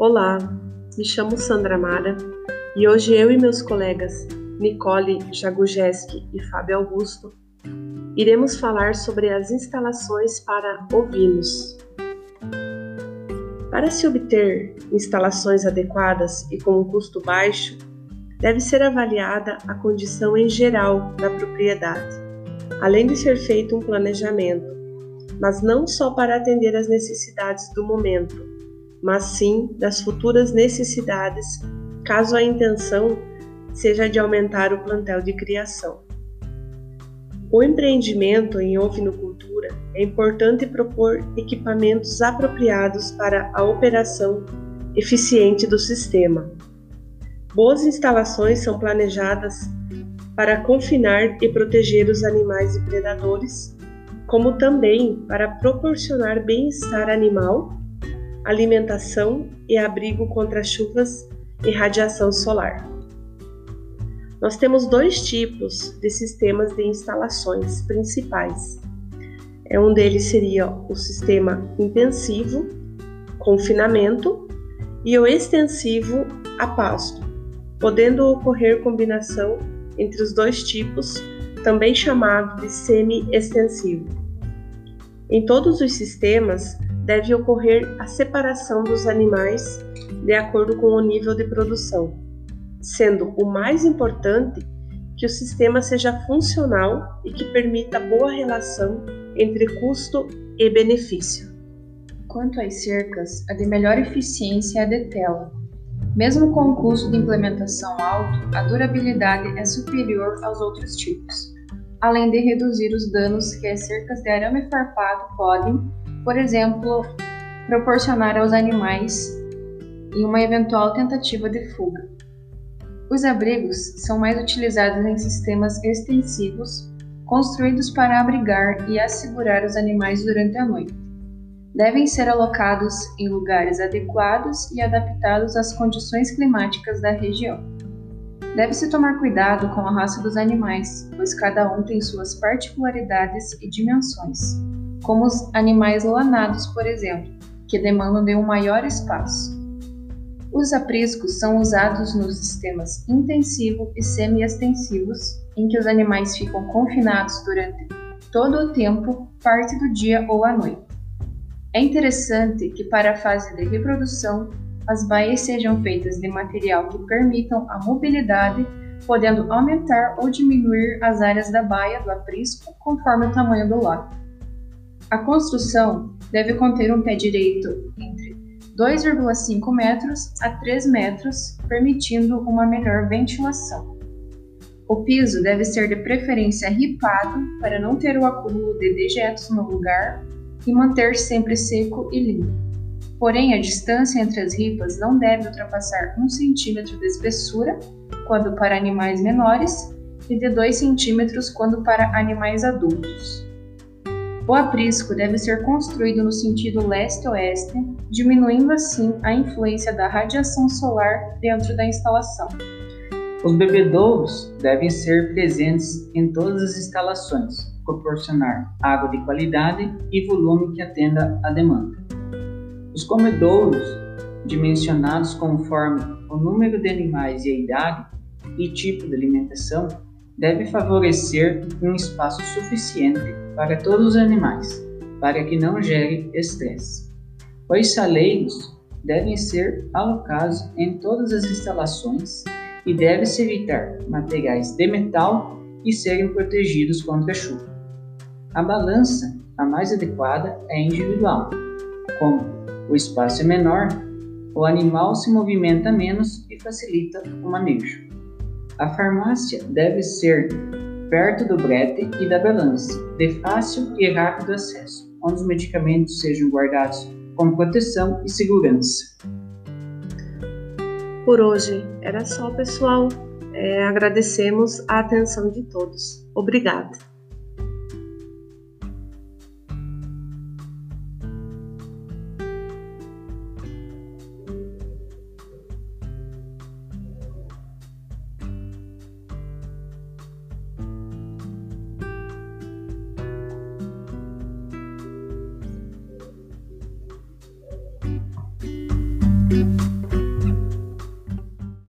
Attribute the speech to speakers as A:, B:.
A: Olá, me chamo Sandra Mara e hoje eu e meus colegas Nicole Jagujeski e Fábio Augusto iremos falar sobre as instalações para ovinos. Para se obter instalações adequadas e com um custo baixo, deve ser avaliada a condição em geral da propriedade, além de ser feito um planejamento, mas não só para atender às necessidades do momento, mas sim das futuras necessidades, caso a intenção seja de aumentar o plantel de criação. O empreendimento em ovinocultura é importante propor equipamentos apropriados para a operação eficiente do sistema. Boas instalações são planejadas para confinar e proteger os animais de predadores, como também para proporcionar bem-estar animal alimentação e abrigo contra chuvas e radiação solar. Nós temos dois tipos de sistemas de instalações principais. É um deles seria o sistema intensivo, confinamento, e o extensivo a pasto, podendo ocorrer combinação entre os dois tipos, também chamado de semi-extensivo. Em todos os sistemas, deve ocorrer a separação dos animais de acordo com o nível de produção, sendo o mais importante que o sistema seja funcional e que permita boa relação entre custo e benefício.
B: Quanto às cercas, a de melhor eficiência é a de tela. Mesmo com o custo de implementação alto, a durabilidade é superior aos outros tipos, além de reduzir os danos que as cercas de arame farpado podem por exemplo, proporcionar aos animais em uma eventual tentativa de fuga. Os abrigos são mais utilizados em sistemas extensivos construídos para abrigar e assegurar os animais durante a noite. Devem ser alocados em lugares adequados e adaptados às condições climáticas da região. Deve-se tomar cuidado com a raça dos animais, pois cada um tem suas particularidades e dimensões como os animais lanados, por exemplo, que demandam de um maior espaço. Os apriscos são usados nos sistemas intensivo e semi-extensivos, em que os animais ficam confinados durante todo o tempo, parte do dia ou à noite. É interessante que, para a fase de reprodução, as baias sejam feitas de material que permitam a mobilidade, podendo aumentar ou diminuir as áreas da baia do aprisco conforme o tamanho do lote. A construção deve conter um pé direito entre 2,5 metros a 3 metros, permitindo uma melhor ventilação. O piso deve ser de preferência ripado para não ter o acúmulo de dejetos no lugar e manter sempre seco e limpo. Porém, a distância entre as ripas não deve ultrapassar 1 cm de espessura quando para animais menores e de 2 cm quando para animais adultos. O aprisco deve ser construído no sentido leste-oeste, diminuindo assim a influência da radiação solar dentro da instalação.
C: Os bebedouros devem ser presentes em todas as instalações, proporcionar água de qualidade e volume que atenda à demanda. Os comedouros, dimensionados conforme o número de animais e a idade e tipo de alimentação, deve favorecer um espaço suficiente para todos os animais, para que não gere estresse. Os saleiros devem ser alocados em todas as instalações e deve-se evitar materiais de metal e serem protegidos contra a chuva. A balança, a mais adequada, é individual. Como o espaço é menor, o animal se movimenta menos e facilita o manejo. A farmácia deve ser perto do brete e da balança, de fácil e rápido acesso, onde os medicamentos sejam guardados com proteção e segurança.
A: Por hoje era só, pessoal. É, agradecemos a atenção de todos. Obrigada.